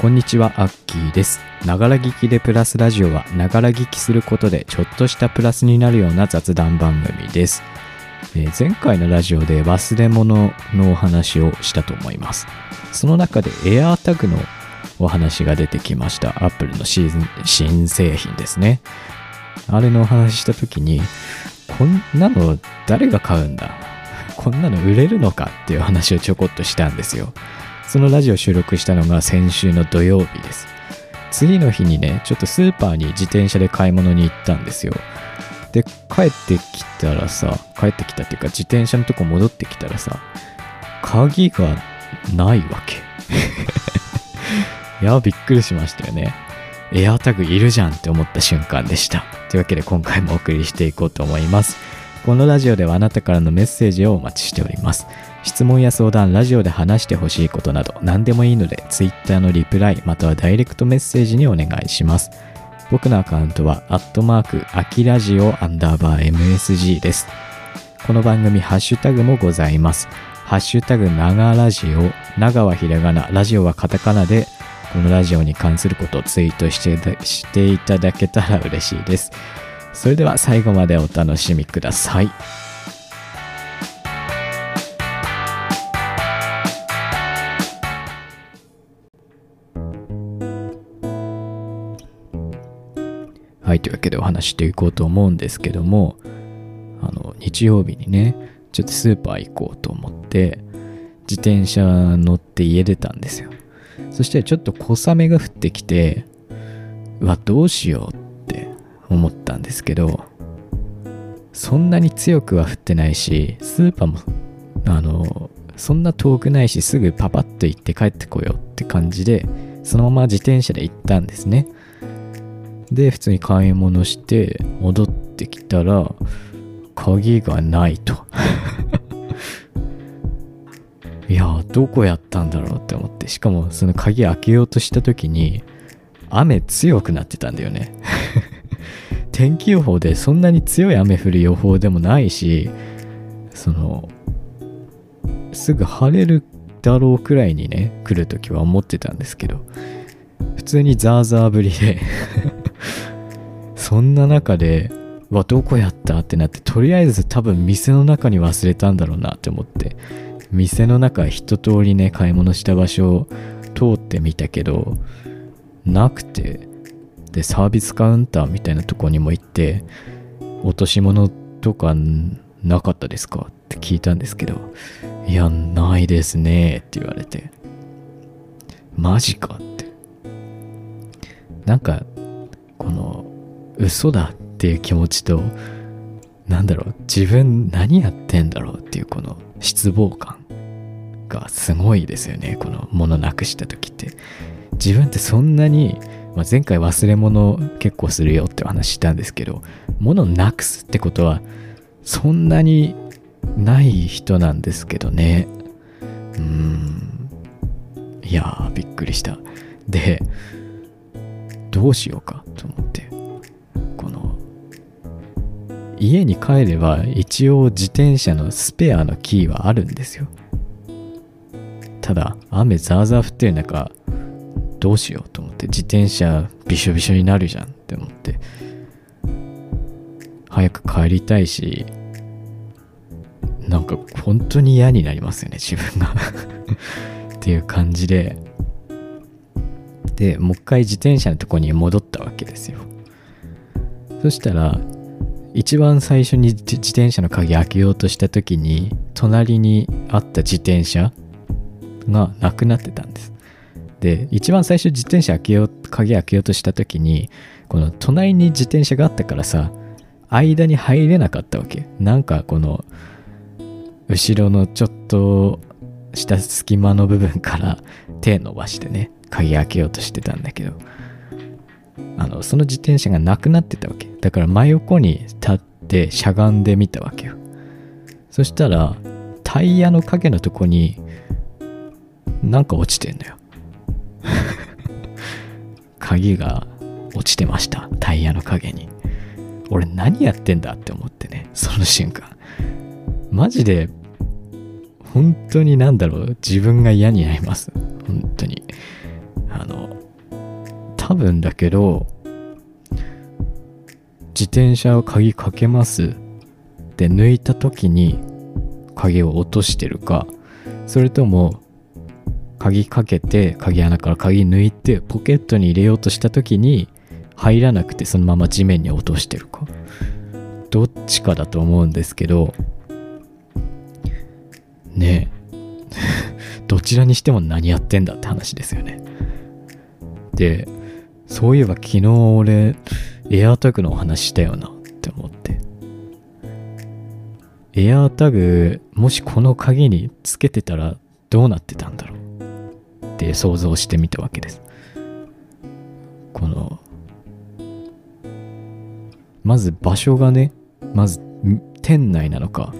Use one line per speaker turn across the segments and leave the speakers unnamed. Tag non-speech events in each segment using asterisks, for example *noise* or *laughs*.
こんにちは、アッキーです。ながら聞きでプラスラジオは、ながら聞きすることでちょっとしたプラスになるような雑談番組です。えー前回のラジオで忘れ物のお話をしたと思います。その中で AirTag のお話が出てきました。Apple のシーズン新製品ですね。あれのお話した時に、こんなの誰が買うんだ？こんなの売れるのかっていう話をちょこっとしたんですよ。そのラジオ収録したのが先週の土曜日です。次の日にね、ちょっとスーパーに自転車で買い物に行ったんですよ。で、帰ってきたらさ、帰ってきたっていうか自転車のとこ戻ってきたらさ、鍵がないわけ。*laughs* いや、びっくりしましたよね。エアタグいるじゃんって思った瞬間でした。というわけで今回もお送りしていこうと思います。このラジオではあなたからのメッセージをお待ちしております。質問や相談、ラジオで話してほしいことなど何でもいいので Twitter のリプライまたはダイレクトメッセージにお願いします。僕のアカウントは、アットマーク、アキラジオアンダーバー MSG です。この番組、ハッシュタグもございます。ハッシュタグ、ながラジオ、長はひらがな、ラジオはカタカナで、このラジオに関することをツイートしてしていただけたら嬉しいです。それでは最後までお楽しみください。はい、というわけでお話していこうと思うんですけども、あの、日曜日にね、ちょっとスーパー行こうと思って、自転車乗って家出たんですよ。そしてちょっと小雨が降ってきて、うわ、どうしようって思ったんですけど、そんなに強くは降ってないし、スーパーも、あの、そんな遠くないし、すぐパパッと行って帰ってこようって感じで、そのまま自転車で行ったんですね。で、普通に買い物して、戻ってきたら、鍵がないと。*laughs* いや、どこやったんだろうって思って、しかもその鍵開けようとした時に、雨強くなってたんだよね。*laughs* 天気予報でそんなに強い雨降る予報でもないし、その、すぐ晴れるだろうくらいにね、来るときは思ってたんですけど、普通にザーザー降りで、そんな中で、わ、どこやった？ってなって、とりあえず多分店の中に忘れたんだろうなって思って、店の中一通りね、買い物した場所を通ってみたけど、なくて、で、サービスカウンターみたいなとこにも行って、落とし物とかなかったですか？って聞いたんですけど、いや、ないですねって言われて、マジかって。なんか、この、嘘だっていう気持ちと、なんだろう、自分何やってんだろうっていうこの失望感がすごいですよね。この物なくした時って。自分ってそんなに、まあ、前回忘れ物結構するよって話ししたんですけど、物なくすってことはそんなにない人なんですけどね。うん。いやー、びっくりした。で、どうしようかと思って。この、家に帰れば一応自転車のスペアのキーはあるんですよ。ただ、雨ザーザー降ってる中、どうしようと思って、自転車びしょびしょになるじゃんって思って、早く帰りたいし、なんか本当に嫌になりますよね、自分が。*laughs* っていう感じで、で、もう一回自転車のとこに戻ったわけですよ。そしたら、一番最初に自転車の鍵開けようとした時に、隣にあった自転車がなくなってたんです。で、一番最初自転車開けよう、鍵開けようとした時に、この隣に自転車があったからさ、間に入れなかったわけ。なんかこの、後ろのちょっとした隙間の部分から手伸ばしてね、鍵開けようとしてたんだけど、あの、その自転車がなくなってたわけ。だから真横に立ってしゃがんでみたわけよ。そしたら、タイヤの影のとこに、なんか落ちてんのよ。*laughs* 鍵が落ちてました。タイヤの影に。俺何やってんだって思ってね、その瞬間。マジで、本当になんだろう、自分が嫌になります。本当に。多分だけど自転車を鍵かけます。って抜いた時に鍵を落としてるか。それとも鍵かけて鍵穴から鍵抜いてポケットに入れようとした時に入らなくてそのまま地面に落としてるか。どっちかだと思うんですけどねえ。*laughs* どちらにしても何やってんだって話ですよね。でそういえば昨日俺エアータグのお話したよなって思って。エアータグもしこの鍵につけてたらどうなってたんだろうって想像してみたわけです。このまず場所がねまず店内なのか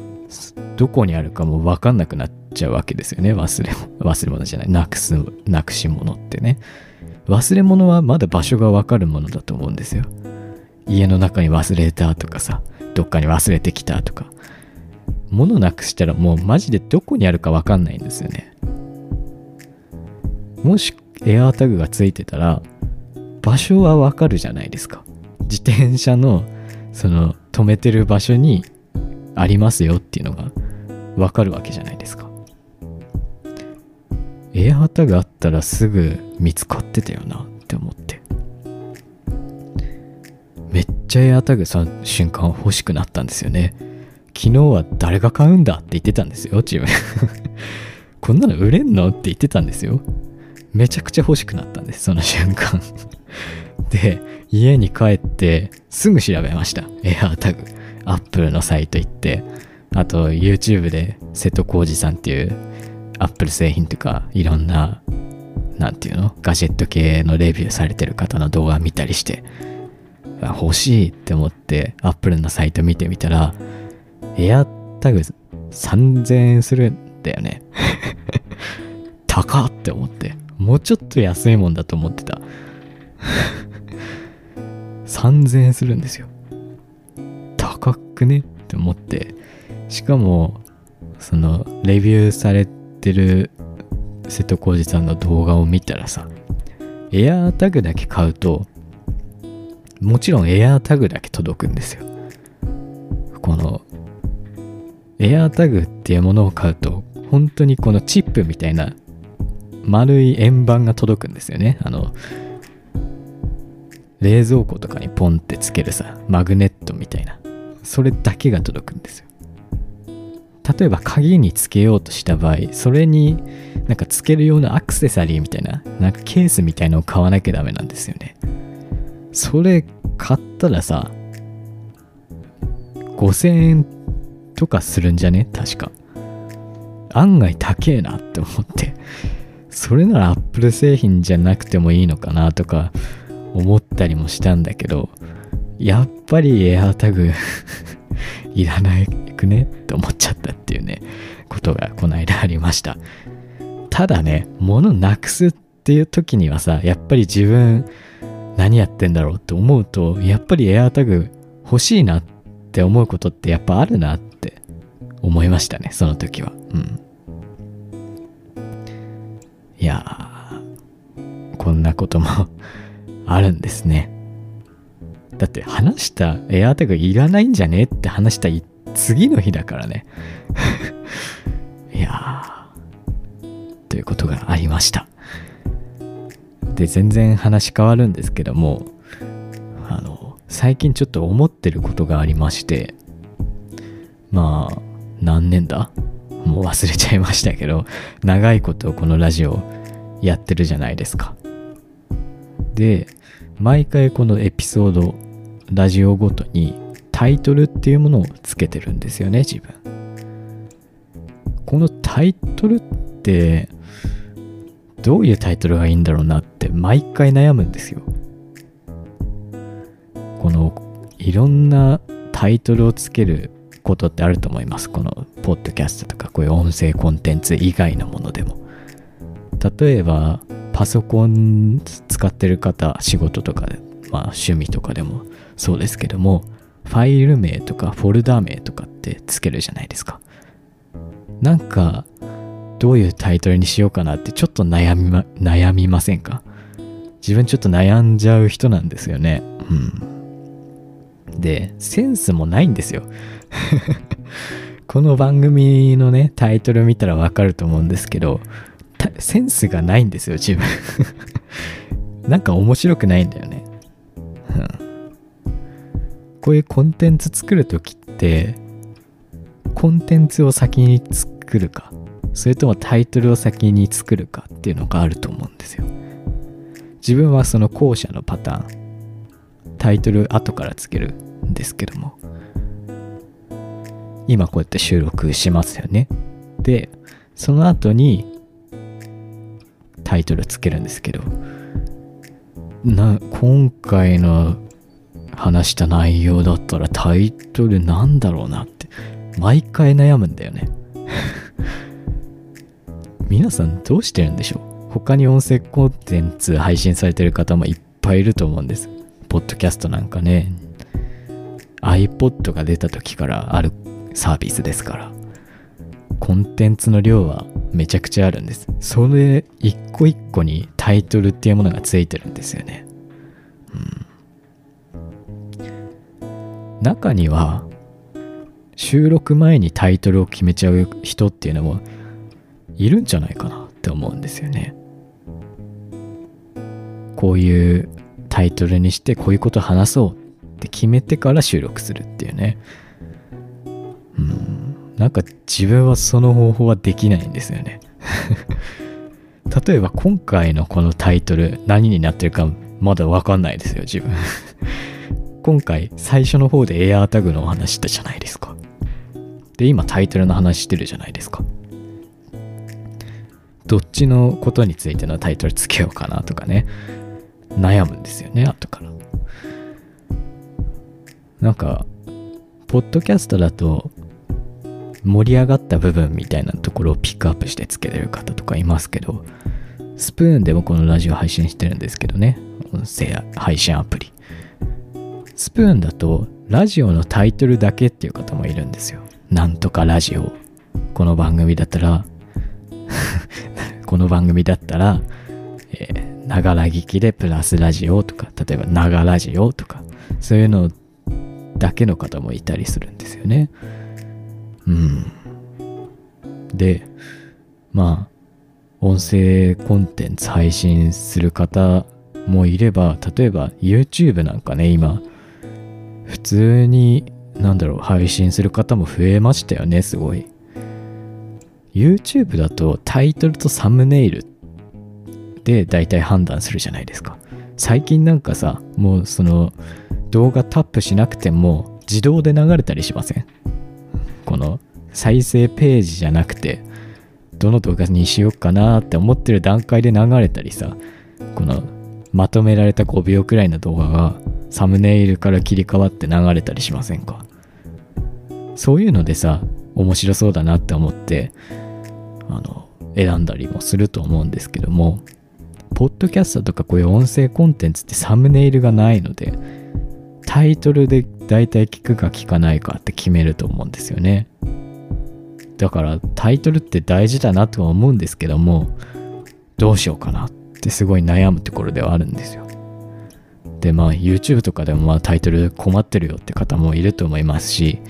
どこにあるかも分かんなくなっちゃうわけですよね。忘れ忘れ物じゃない。なくすなくし物ってね。忘れ物はまだ場所が分かるものだと思うんですよ。家の中に忘れたとかさどっかに忘れてきたとか。物なくしたらもうマジでどこにあるか分かんないんですよね。もしエアータグがついてたら場所は分かるじゃないですか。自転車のその止めてる場所にありますよっていうのが分かるわけじゃないですか。エアータグあったらすぐ見つかってたよなって思って。めっちゃエアタグその瞬間欲しくなったんですよね。昨日は誰が買うんだって言ってたんですよ自分。*laughs* こんなの売れんのって言ってたんですよ。めちゃくちゃ欲しくなったんですその瞬間。*laughs* で家に帰ってすぐ調べました。エアタグ。アップルのサイト行って。あと YouTube で瀬戸康史さんっていうアップル製品とかいろんな何て言うの？ガジェット系のレビューされてる方の動画見たりして。欲しいって思ってアップルのサイト見てみたらエアタグ3000円するんだよね。*laughs* 高って思って。もうちょっと安いもんだと思ってた。*laughs* 3000円するんですよ。高くねって思って。しかもそのレビューされてる瀬戸康史さんの動画を見たらさエアータグだけ買うともちろんエアータグだけ届くんですよ。このエアータグっていうものを買うと本当にこのチップみたいな丸い円盤が届くんですよね。あの冷蔵庫とかにポンってつけるさマグネットみたいな。それだけが届くんですよ。例えば鍵につけようとした場合それになんかつけるようなアクセサリーみたいななんかケースみたいのを買わなきゃダメなんですよね。それ買ったらさ5000円とかするんじゃね？確か。案外高えなって思って。それならアップル製品じゃなくてもいいのかなとか思ったりもしたんだけどやっぱりエアタグいらないくねって思っちゃったっていうねことがこの間ありました。ただね物なくすっていう時にはさやっぱり自分何やってんだろうって思うとやっぱりエアタグ欲しいなって思うことってやっぱあるなって思いましたねその時は。うん。いやこんなこともあるんですね。だって話したエアタグいらないんじゃね？って話した次の日だからね。*laughs* いやー。ということがありました。で全然話変わるんですけどもあの最近ちょっと思ってることがありましてまあ何年だ？もう忘れちゃいましたけど長いことこのラジオやってるじゃないですか。で毎回このエピソードラジオごとにタイトルっていうものをつけてるんですよね自分。このタイトルってどういうタイトルがいいんだろうなって毎回悩むんですよ。このいろんなタイトルをつけることってあると思います。このポッドキャストとかこういう音声コンテンツ以外のものでも。例えばパソコン使ってる方仕事とかでまあ趣味とかでもそうですけどもファイル名とかフォルダ名とかってつけるじゃないですかなんかどういうタイトルにしようかなってちょっと悩みま悩みませんか？自分ちょっと悩んじゃう人なんですよね。うん。で、センスもないんですよ。*laughs* この番組のね、タイトル見たらわかると思うんですけど、センスがないんですよ、自分。*laughs* なんか面白くないんだよね。うん。こういうコンテンツ作るときって、コンテンツを先に作るか、それともタイトルを先に作るかっていうのがあると思うんですよ。自分はその後者のパターンタイトル後からつけるんですけども今こうやって収録しますよねでその後にタイトルつけるんですけどな今回の話した内容だったらタイトルなんだろうなって毎回悩むんだよね *laughs* 皆さんどうしてるんでしょう？他に音声コンテンツ配信されてる方もいっぱいいると思うんです。ポッドキャストなんかね、iPod が出た時からあるサービスですから、コンテンツの量はめちゃくちゃあるんです。それ一個一個にタイトルっていうものがついてるんですよね。中には、収録前にタイトルを決めちゃう人っていうのもいるんじゃないかなって思うんですよね。こういうタイトルにしてこういうこと話そうって決めてから収録するっていうね。うん。なんか自分はその方法はできないんですよね。*laughs* 例えば今回のこのタイトル何になってるかまだわかんないですよ、自分。今回最初の方で AirTag のお話したじゃないですか。で、今タイトルの話してるじゃないですか。どっちのことについてのタイトルつけようかなとかね。悩むんですよね、後から。なんか、ポッドキャストだと、盛り上がった部分みたいなところをピックアップしてつけてる方とかいますけど、スプーンでもこのラジオ配信してるんですけどね、音声配信アプリ。スプーンだと、ラジオのタイトルだけっていう方もいるんですよ。なんとかラジオ。この番組だったら *laughs* この番組だったら、えながら聞きでプラスラジオとか、例えばながラジオとか、そういうのだけの方もいたりするんですよね。うん。で、まあ、音声コンテンツ配信する方もいれば、例えば YouTube なんかね、今、普通に、なんだろう、配信する方も増えましたよね、すごい。YouTube だとタイトルとサムネイルで大体判断するじゃないですか最近なんかさもうその動画タップしなくても自動で流れたりしません？この再生ページじゃなくてどの動画にしようかなって思ってる段階で流れたりさこのまとめられた5秒くらいの動画がサムネイルから切り替わって流れたりしませんか？そういうのでさ面白そうだなって思ってあの選んだりもすると思うんですけどもポッドキャストとかこういう音声コンテンツってサムネイルがないので、タイトルで大体聞くか聞かないかって決めると思うんですよね。だからタイトルって大事だなとは思うんですけども、どうしようかなってすごい悩むところではあるんですよ。で、まあ YouTube とかでもまあタイトル困ってるよって方もいると思いますし、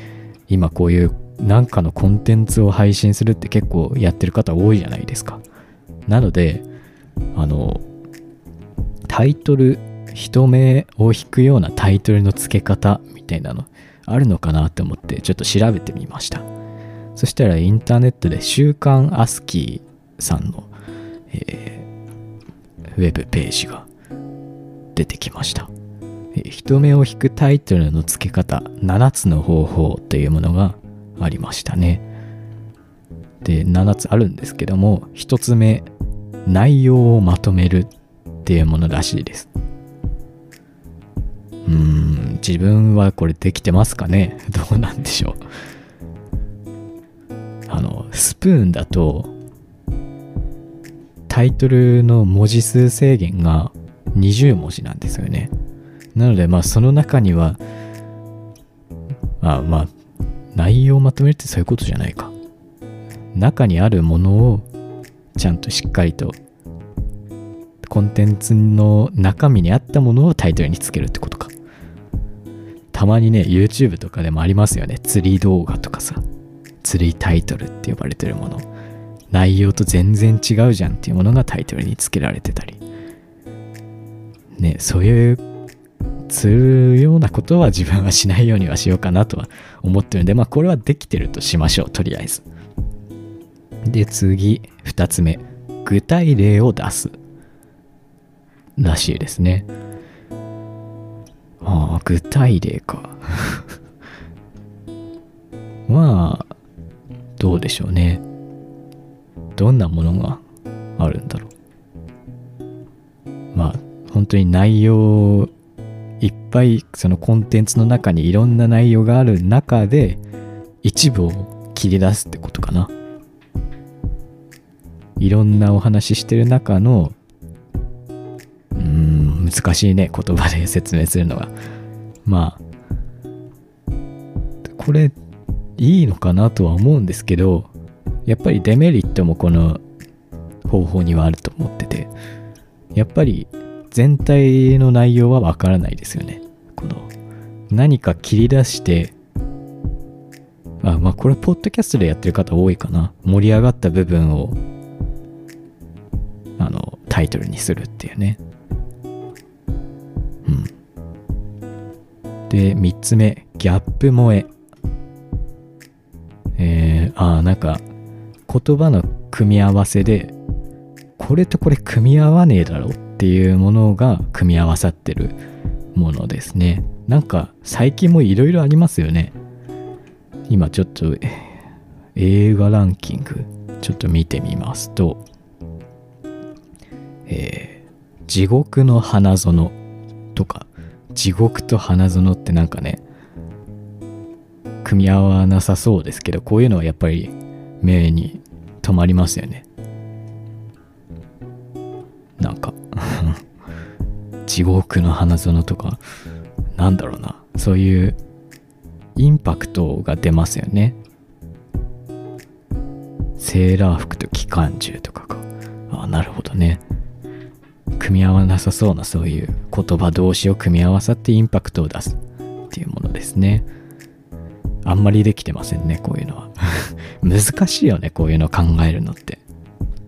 今こういうなんかのコンテンツを配信するって結構やってる方多いじゃないですか。なので、あのタイトル人目を引くようなタイトルの付け方みたいなのあるのかなって思ってちょっと調べてみましたそしたらインターネットで週刊アスキーさんの、えー、ウェブページが出てきました、人目を引くタイトルの付け方7つの方法というものがありましたねで7つあるんですけども1つ目内容をまとめるっていうものらしいです。うん、自分はこれできてますかね？*laughs* どうなんでしょう。あの、スプーンだと、タイトルの文字数制限が20文字なんですよね。なので、まあ、その中には、まあまあ、内容をまとめるってそういうことじゃないか。中にあるものをちゃんとしっかりとコンテンツの中身に合ったものをタイトルにつけるってことか。たまにね、YouTube とかでもありますよね。釣り動画とかさ。釣りタイトルって呼ばれてるもの。内容と全然違うじゃんっていうものがタイトルにつけられてたり。ね、そういう釣るようなことは自分はしないようにはしようかなとは思ってるんで、まあこれはできてるとしましょう、とりあえず。で、次、二つ目。具体例を出す。らしいですね。ああ、具体例か。*laughs* まあ、どうでしょうね。どんなものがあるんだろう。まあ、本当に内容いっぱいそのコンテンツの中にいろんな内容がある中で一部を切り出すってことかな。いろんなお話ししてる中のうん難しいね言葉で説明するのがまあこれいいのかなとは思うんですけどやっぱりデメリットもこの方法にはあると思っててやっぱり全体の内容はわからないですよね。この何か切り出してあまあこれポッドキャストでやってる方多いかな。盛り上がった部分をあのタイトルにするっていうね。うん。で3つ目ギャップ萌え。えー、ああなんか言葉の組み合わせでこれとこれ組み合わねえだろ。っていうものが組み合わさってるものですね。なんか最近もいろいろありますよね。今ちょっと映画ランキングちょっと見てみますとえー、地獄の花園とか地獄と花園ってなんかね組み合わなさそうですけどこういうのはやっぱり目に留まりますよね。なんか地獄の花園とかなんだろうな。そういうインパクトが出ますよね。セーラー服と機関銃とかか。あなるほどね。組み合わなさそうなそういう言葉同士を組み合わさってインパクトを出すっていうものですね。あんまりできてませんねこういうのは。*laughs* 難しいよねこういうの考えるのって。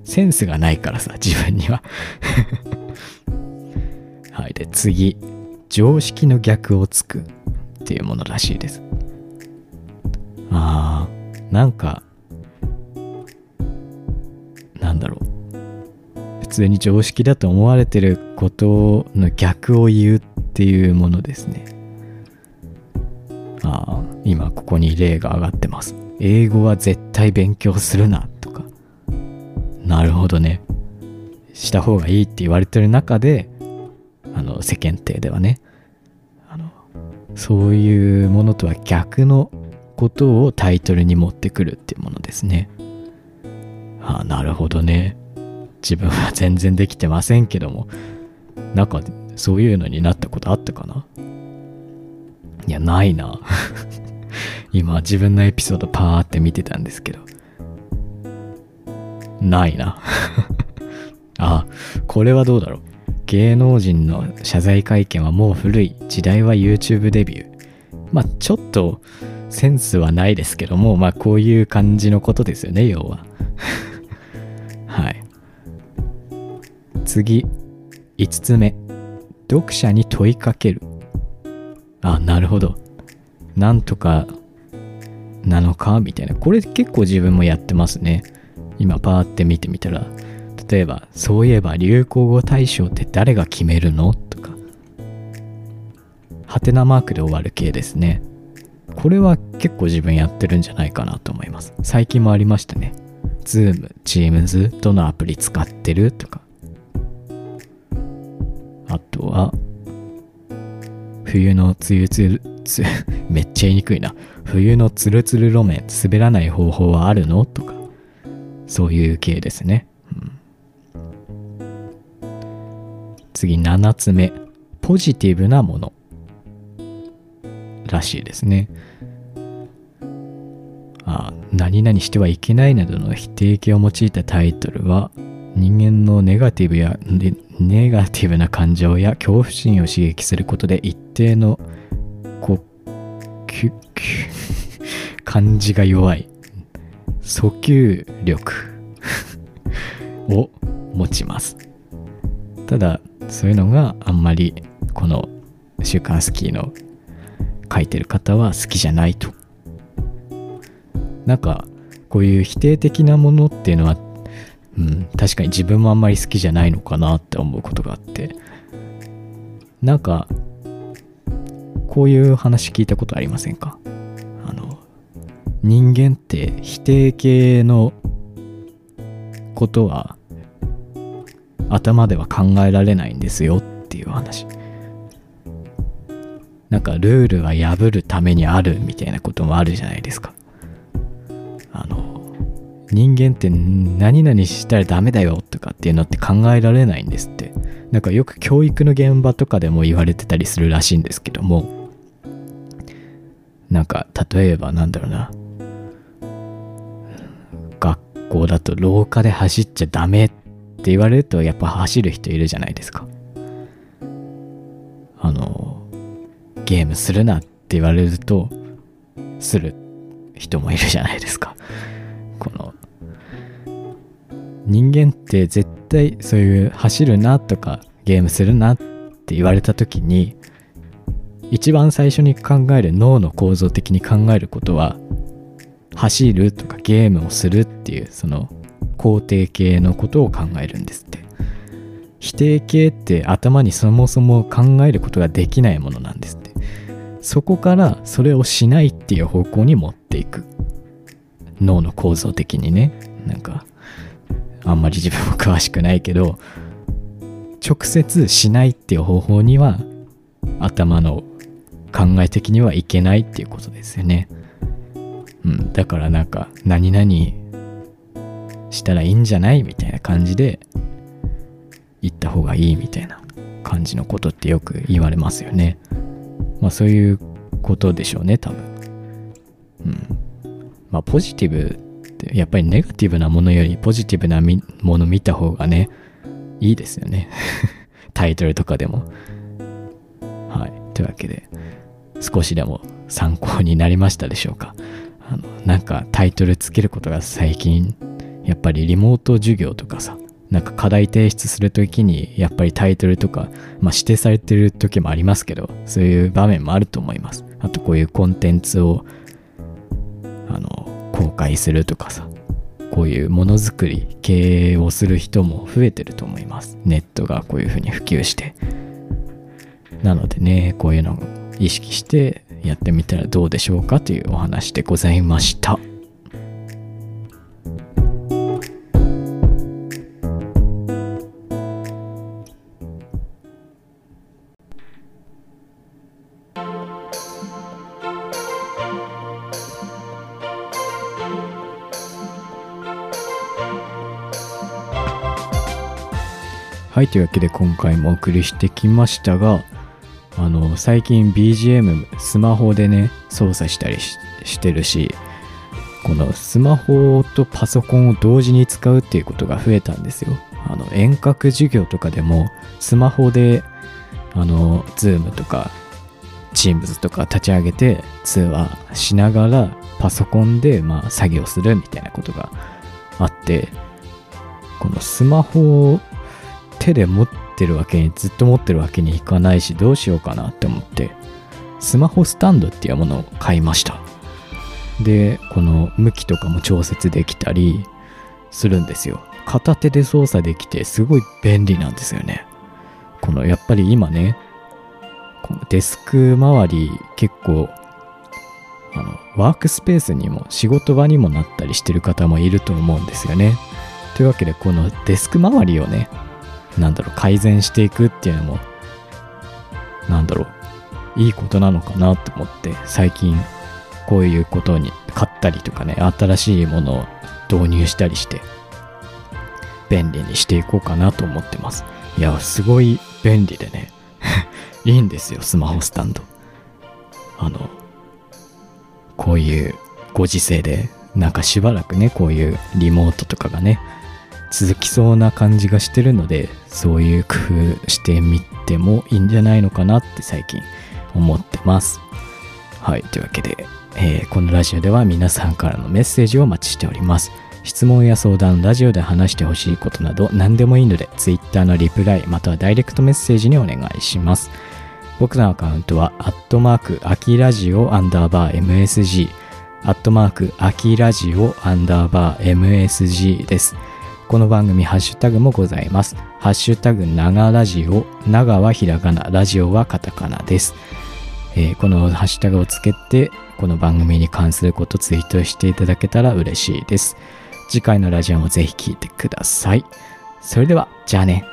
センスがないからさ自分には。はい。で次。常識の逆をつくっていうものらしいです。あーなんかなんだろう。普通に常識だと思われてることの逆を言うっていうものですね。ああ今ここに例が上がってます。英語は絶対勉強するなとか。なるほどね。した方がいいって言われてる中で世間体ではね。あのそういうものとは逆のことをタイトルに持ってくるっていうものですね。ああなるほどね。自分は全然できてませんけども。なんかそういうのになったことあったかな？いやないな。*laughs* 今自分のエピソードパーって見てたんですけど。ないな。*laughs* あこれはどうだろう。芸能人の謝罪会見はもう古い。時代は YouTube デビュー。まあちょっとセンスはないですけどもまあこういう感じのことですよね要は。*laughs* はい。次。5つ目。読者に問いかける。あなるほど。なんとかなのか？みたいな。これ結構自分もやってますね。今パーって見てみたら。例えばそういえば流行語大賞って誰が決めるの？とか。ハテナマークで終わる系ですね。これは結構自分やってるんじゃないかなと思います。最近もありましたね。Zoom、Teams どのアプリ使ってる？とか。あとは冬のつゆつるつ *laughs* めっちゃ言いにくいな。冬のつるつる路面滑らない方法はあるの？とか。そういう系ですね、次7つ目ポジティブなもの。らしいですね。あ何々してはいけないなどの否定形を用いたタイトルは人間のネガティブやネガティブな感情や恐怖心を刺激することで一定のこきゅきゅ感じが弱い訴求力を持ちます。ただそういうのがあんまりこの「週刊スキー」の書いてる方は好きじゃないと。なんかこういう否定的なものっていうのは、うん、確かに自分もあんまり好きじゃないのかなって思うことがあって。なんかこういう話聞いたことありませんか？あの人間って否定系のことは頭では考えられないんですよっていう話。なんかルールは破るためにあるみたいなこともあるじゃないですか。あの人間って何々したらダメだよとかっていうのって考えられないんですって。なんかよく教育の現場とかでも言われてたりするらしいんですけども。なんか例えばなんだろうな。学校だと廊下で走っちゃダメってって言われるとやっぱ走る人いるじゃないですか。あのゲームするなって言われるとする人もいるじゃないですか。この人間って絶対そういう走るなとかゲームするなって言われた時に一番最初に考える脳の構造的に考えることは走るとかゲームをするっていうその肯定形のことを考えるんですって。否定形って頭にそもそも考えることができないものなんですって。そこからそれをしないっていう方向に持っていく。脳の構造的にね。なんかあんまり自分も詳しくないけど直接しないっていう方法には頭の考え的にはいけないっていうことですよね。うん、だからなんか何々したらいいんじゃない？みたいな感じで言った方がいいみたいな感じのことってよく言われますよね。まあそういうことでしょうね多分。うん。まあポジティブってやっぱりネガティブなものよりポジティブなもの見た方がねいいですよね *laughs* タイトルとかでも。はい。というわけで少しでも参考になりましたでしょうか。あのなんかタイトルつけることが最近やっぱりリモート授業とかさなんか課題提出するときにやっぱりタイトルとか、まあ、指定されてる時もありますけどそういう場面もあると思います。あとこういうコンテンツをあの公開するとかさこういうものづくり経営をする人も増えてると思います。ネットがこういうふうに普及して。なのでねこういうのを意識してやってみたらどうでしょうかというお話でございました。はい、というわけで今回もお送りしてきましたが、あの、最近 BGM スマホでね、操作したりしてるし、このスマホとパソコンを同時に使うっていうことが増えたんですよ。あの、遠隔授業とかでもスマホで、あの、Zoom とか Teams とか立ち上げて通話しながらパソコンでまあ作業するみたいなことがあって、このスマホを手で持ってるわけにずっと持ってるわけにいかないしどうしようかなって思ってスマホスタンドっていうものを買いました。でこの向きとかも調節できたりするんですよ。片手で操作できてすごい便利なんですよね。このやっぱり今ねこのデスク周り結構あのワークスペースにも仕事場にもなったりしてる方もいると思うんですよね。というわけでこのデスク周りをねなんだろう、改善していくっていうのも、なんだろう、いいことなのかなって思って、最近、こういうことに買ったりとかね、新しいものを導入したりして、便利にしていこうかなと思ってます。いや、すごい便利でね、*laughs* いいんですよ、スマホスタンド。あの、こういうご時世で、なんかしばらくね、こういうリモートとかがね、続きそうな感じがしてるのでそういう工夫してみてもいいんじゃないのかなって最近思ってます。はいというわけで、えーこのラジオでは皆さんからのメッセージをお待ちしております。質問や相談ラジオで話してほしいことなど何でもいいので Twitter のリプライまたはダイレクトメッセージにお願いします。僕のアカウントは、アットマーク、アキラジオアンダーバー MSG、アットマーク、アキラジオアンダーバー MSG です。この番組、ハッシュタグもございます。ハッシュタグ、長ラジオ、長はひらがな、ラジオはカタカナです。えーこのハッシュタグをつけて、この番組に関することツイートしていただけたら嬉しいです。次回のラジオもぜひ聴いてください。それでは、じゃあね。